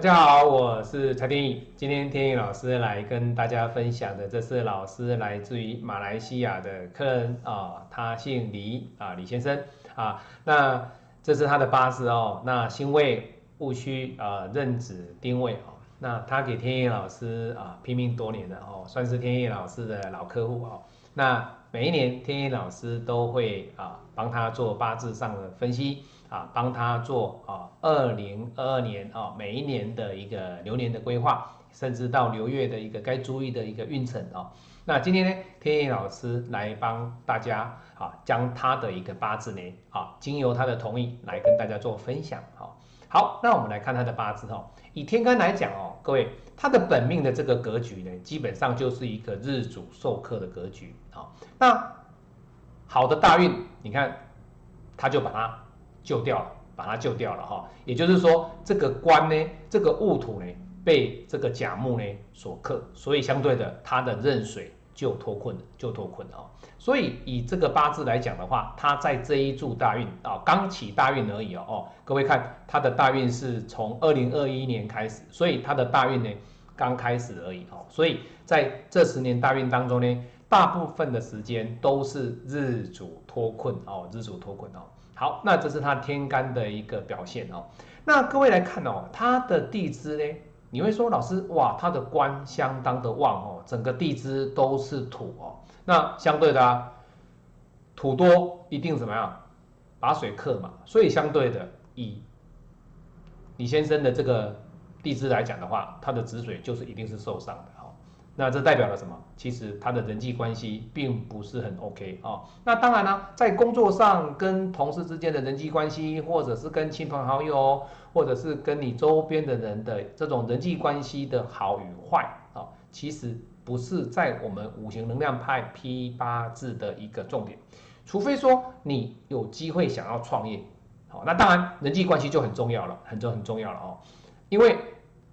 大家好，我是蔡天意。今天天意老师来跟大家分享的，这是老师来自于马来西亚的客人啊，他姓李啊，李先生啊。那这是他的八字哦，那辛未戊戌啊，壬子丁未哦。那他给天意老师啊拼命多年了哦，算是天意老师的老客户哦。那每一年天意老师都会啊帮他做八字上的分析。啊，帮他做啊，二零二二年啊，每一年的一个流年的规划，甚至到流月的一个该注意的一个运程哦。那今天呢，天意老师来帮大家啊，将他的一个八字呢，啊，经由他的同意来跟大家做分享。好，好，那我们来看他的八字哦。以天干来讲哦，各位，他的本命的这个格局呢，基本上就是一个日主受克的格局。好，那好的大运，你看，他就把它。救掉了，把它救掉了哈，也就是说，这个官呢，这个戊土呢，被这个甲木呢所克，所以相对的，它的壬水就脱困了，就脱困了哦。所以以这个八字来讲的话，它在这一柱大运啊，刚起大运而已哦。哦，各位看，它的大运是从二零二一年开始，所以它的大运呢刚开始而已哦。所以在这十年大运当中呢，大部分的时间都是日主脱困哦，日主脱困哦。好，那这是他天干的一个表现哦。那各位来看哦，他的地支呢，你会说老师哇，他的官相当的旺哦，整个地支都是土哦。那相对的啊，土多一定怎么样？把水克嘛。所以相对的，以李先生的这个地支来讲的话，他的子水就是一定是受伤的。那这代表了什么？其实他的人际关系并不是很 OK 啊。那当然呢，在工作上跟同事之间的人际关系，或者是跟亲朋好友，或者是跟你周边的人的这种人际关系的好与坏啊，其实不是在我们五行能量派批八字的一个重点。除非说你有机会想要创业，好，那当然人际关系就很重要了，很重很重要了哦，因为。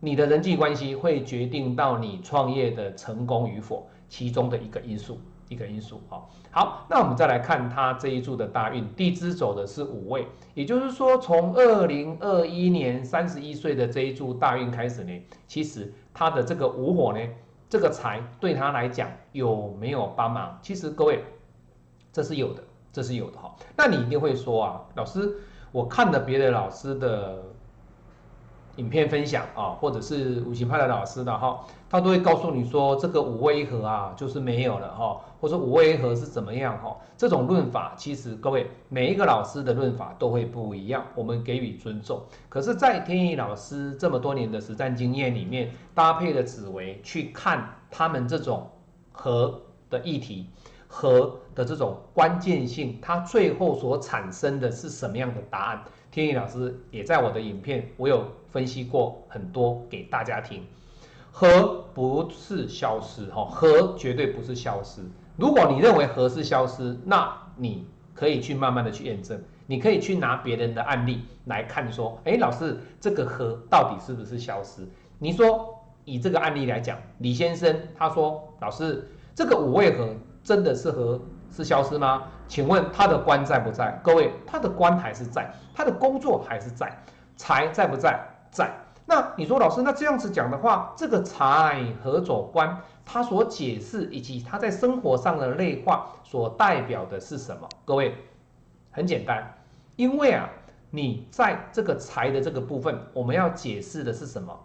你的人际关系会决定到你创业的成功与否，其中的一个因素，一个因素啊。好，那我们再来看他这一柱的大运，地支走的是五位，也就是说，从二零二一年三十一岁的这一柱大运开始呢，其实他的这个五火呢，这个财对他来讲有没有帮忙？其实各位，这是有的，这是有的哈。那你一定会说啊，老师，我看了别的老师的。影片分享啊，或者是五行派的老师的哈，他都会告诉你说这个五位一合啊，就是没有了哈，或者五位一合是怎么样哈？这种论法其实各位每一个老师的论法都会不一样，我们给予尊重。可是，在天意老师这么多年的实战经验里面，搭配的紫薇去看他们这种和的议题和的这种关键性，它最后所产生的是什么样的答案？天意老师也在我的影片，我有分析过很多给大家听。和不是消失哈，和绝对不是消失。如果你认为和是消失，那你可以去慢慢的去验证，你可以去拿别人的案例来看，说，哎，老师这个和到底是不是消失？你说以这个案例来讲，李先生他说，老师这个五味和真的是和？是消失吗？请问他的官在不在？各位，他的官还是在，他的工作还是在，财在不在？在。那你说老师，那这样子讲的话，这个财和走官，他所解释以及他在生活上的内化所代表的是什么？各位，很简单，因为啊，你在这个财的这个部分，我们要解释的是什么？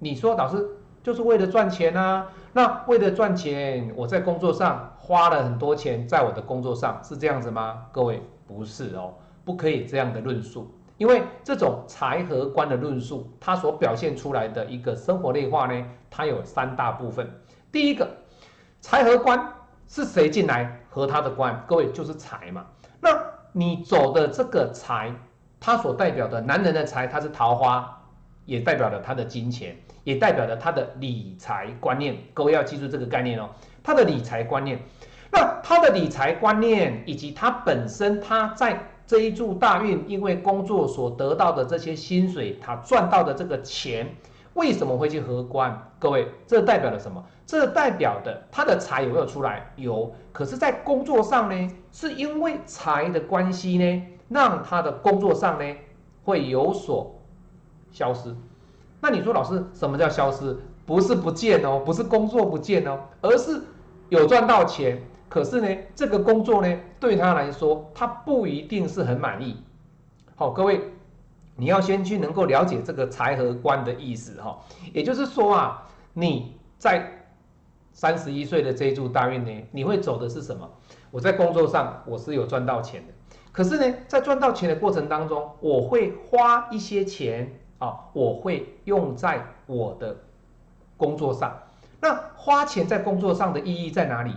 你说老师。就是为了赚钱啊！那为了赚钱，我在工作上花了很多钱，在我的工作上是这样子吗？各位不是哦，不可以这样的论述，因为这种财和官的论述，它所表现出来的一个生活内化呢，它有三大部分。第一个，财和官是谁进来和他的官？各位就是财嘛。那你走的这个财，它所代表的男人的财，它是桃花，也代表了他的金钱。也代表了他的理财观念，各位要记住这个概念哦。他的理财观念，那他的理财观念以及他本身他在这一柱大运，因为工作所得到的这些薪水，他赚到的这个钱，为什么会去合官？各位，这代表了什么？这代表的他的财有没有出来？有。可是，在工作上呢，是因为财的关系呢，让他的工作上呢会有所消失。那你说老师什么叫消失？不是不见哦，不是工作不见哦，而是有赚到钱，可是呢，这个工作呢，对他来说，他不一定是很满意。好，各位，你要先去能够了解这个财和官的意思哈，也就是说啊，你在三十一岁的这一柱大运呢，你会走的是什么？我在工作上我是有赚到钱的，可是呢，在赚到钱的过程当中，我会花一些钱啊，我会用在我的工作上。那花钱在工作上的意义在哪里？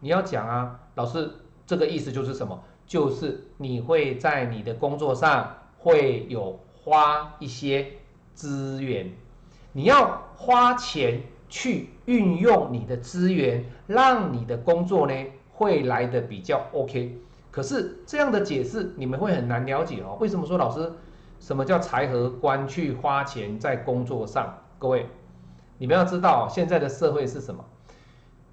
你要讲啊，老师，这个意思就是什么？就是你会在你的工作上会有花一些资源，你要花钱去运用你的资源，让你的工作呢会来的比较 OK。可是这样的解释你们会很难了解哦。为什么说老师什么叫财和官去花钱在工作上？各位，你们要知道现在的社会是什么？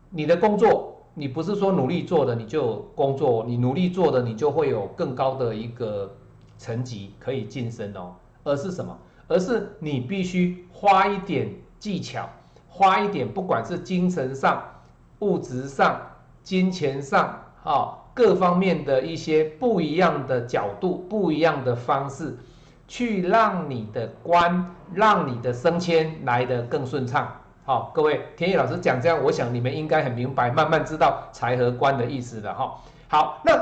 你的工作。你不是说努力做的你就工作，你努力做的你就会有更高的一个层级可以晋升哦，而是什么？而是你必须花一点技巧，花一点不管是精神上、物质上、金钱上，啊，各方面的一些不一样的角度、不一样的方式，去让你的官、让你的升迁来得更顺畅。好，各位田野老师讲这样，我想你们应该很明白，慢慢知道财和官的意思了哈。好，那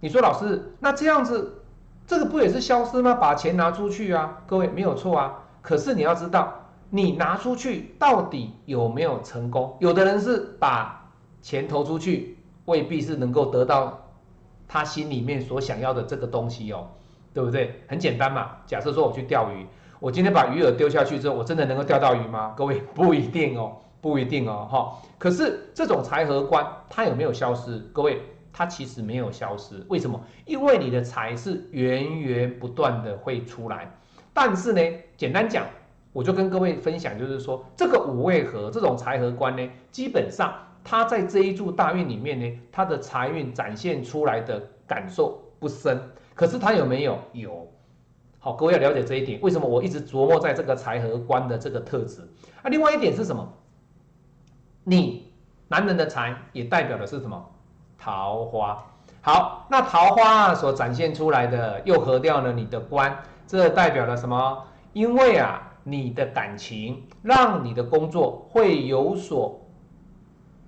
你说老师，那这样子，这个不也是消失吗？把钱拿出去啊，各位没有错啊。可是你要知道，你拿出去到底有没有成功？有的人是把钱投出去，未必是能够得到他心里面所想要的这个东西哦，对不对？很简单嘛，假设说我去钓鱼。我今天把鱼饵丢下去之后，我真的能够钓到鱼吗？各位 不一定哦，不一定哦，哈。可是这种财和官，它有没有消失？各位，它其实没有消失。为什么？因为你的财是源源不断的会出来。但是呢，简单讲，我就跟各位分享，就是说这个五位合这种财和官呢，基本上它在这一柱大运里面呢，它的财运展现出来的感受不深。可是他有没有？有。好，各位要了解这一点。为什么我一直琢磨在这个财和官的这个特质？啊，另外一点是什么？你男人的财也代表的是什么？桃花。好，那桃花所展现出来的又合掉了你的官，这代表了什么？因为啊，你的感情让你的工作会有所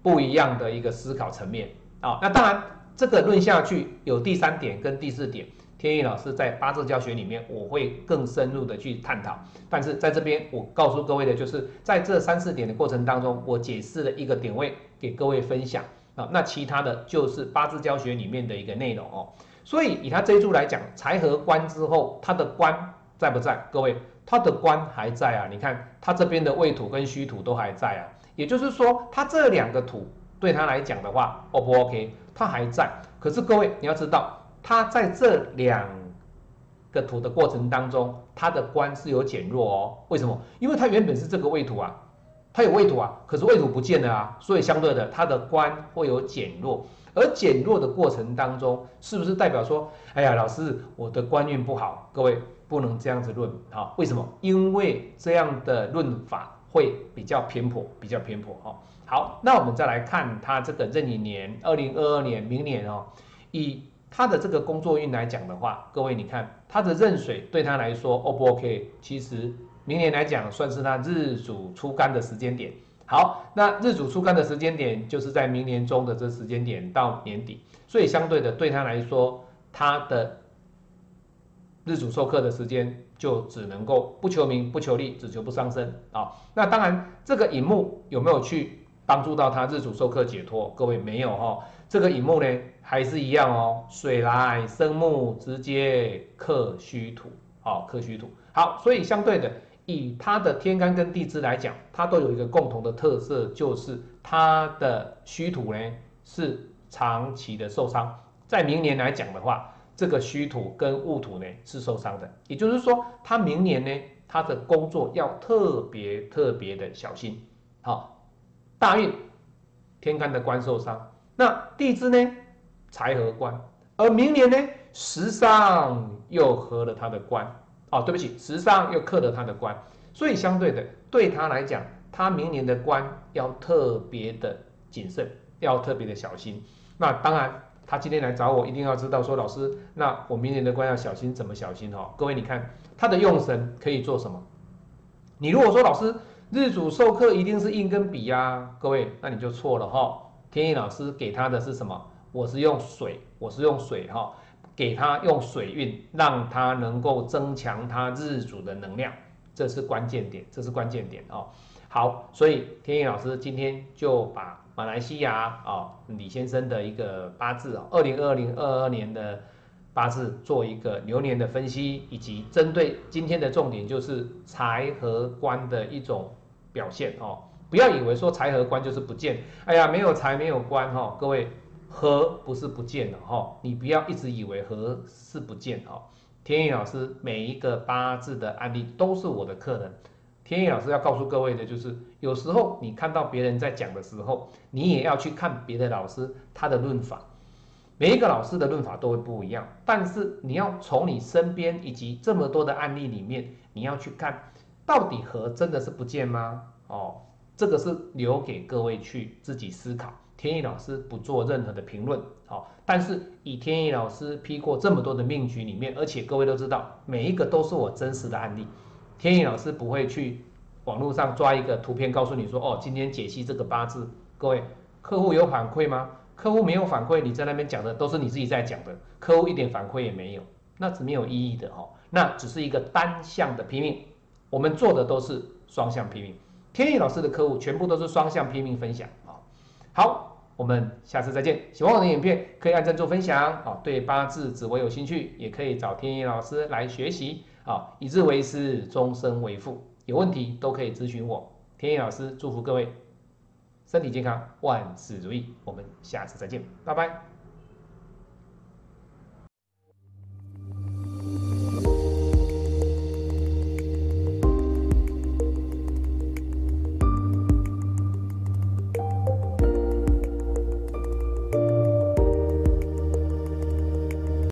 不一样的一个思考层面啊。那当然，这个论下去有第三点跟第四点。天意老师在八字教学里面，我会更深入的去探讨。但是在这边，我告诉各位的就是，在这三四点的过程当中，我解释了一个点位给各位分享啊。那其他的就是八字教学里面的一个内容哦。所以以他这一柱来讲，财和官之后，他的官在不在？各位，他的官还在啊。你看他这边的未土跟虚土都还在啊。也就是说，他这两个土对他来讲的话，O 不 OK？他还在。可是各位你要知道。它在这两个图的过程当中，它的官是有减弱哦。为什么？因为它原本是这个位土啊，它有位土啊，可是位土不见了啊，所以相对的，它的官会有减弱。而减弱的过程当中，是不是代表说，哎呀，老师，我的官运不好？各位不能这样子论啊。为什么？因为这样的论法会比较偏颇，比较偏颇哈。好，那我们再来看它这个壬寅年，二零二二年，明年哦，以他的这个工作运来讲的话，各位你看他的壬水对他来说 O 不 OK？其实明年来讲算是他日主出干的时间点。好，那日主出干的时间点就是在明年中的这时间点到年底，所以相对的对他来说，他的日主授课的时间就只能够不求名不求利，只求不伤身啊。那当然这个引木有没有去帮助到他日主授课解脱？各位没有哈。这个乙木呢，还是一样哦，水来生木，直接克虚土，好克虚土，好，所以相对的，以它的天干跟地支来讲，它都有一个共同的特色，就是它的虚土呢是长期的受伤，在明年来讲的话，这个虚土跟戊土呢是受伤的，也就是说，他明年呢，他的工作要特别特别的小心，好，大运天干的官受伤。那地支呢，财和官，而明年呢，时上又合了他的官，哦，对不起，时上又克了他的官，所以相对的，对他来讲，他明年的官要特别的谨慎，要特别的小心。那当然，他今天来找我，一定要知道说，老师，那我明年的官要小心，怎么小心哈？各位，你看他的用神可以做什么？你如果说老师日主授课一定是印跟笔呀，各位，那你就错了哈。天意老师给他的是什么？我是用水，我是用水哈，给他用水运，让他能够增强他日主的能量。这是关键点，这是关键点哦。好，所以天意老师今天就把马来西亚啊李先生的一个八字啊，二零二零二二年的八字做一个流年的分析，以及针对今天的重点就是财和官的一种表现哦。不要以为说财和官就是不见，哎呀没有财没有官哈，各位和不是不见了哈，你不要一直以为和是不见哈。天意老师每一个八字的案例都是我的客人。天意老师要告诉各位的就是，有时候你看到别人在讲的时候，你也要去看别的老师他的论法。每一个老师的论法都会不一样，但是你要从你身边以及这么多的案例里面，你要去看到底和真的是不见吗？哦，这个是留给各位去自己思考。天意老师不做任何的评论。好，但是以天意老师批过这么多的命局里面，而且各位都知道，每一个都是我真实的案例。天意老师不会去网络上抓一个图片告诉你说，哦，今天解析这个八字。各位，客户有反馈吗？客户没有反馈，你在那边讲的都是你自己在讲的，客户一点反馈也没有，那是没有意义的哦。那只是一个单向的拼命，我们做的都是双向拼命。天意老师的客户全部都是双向拼命分享啊。好。我们下次再见。喜欢我的影片，可以按赞做分享。好，对八字紫微有兴趣，也可以找天意老师来学习。好，以字为师，终身为父。有问题都可以咨询我。天意老师祝福各位身体健康，万事如意。我们下次再见，拜拜。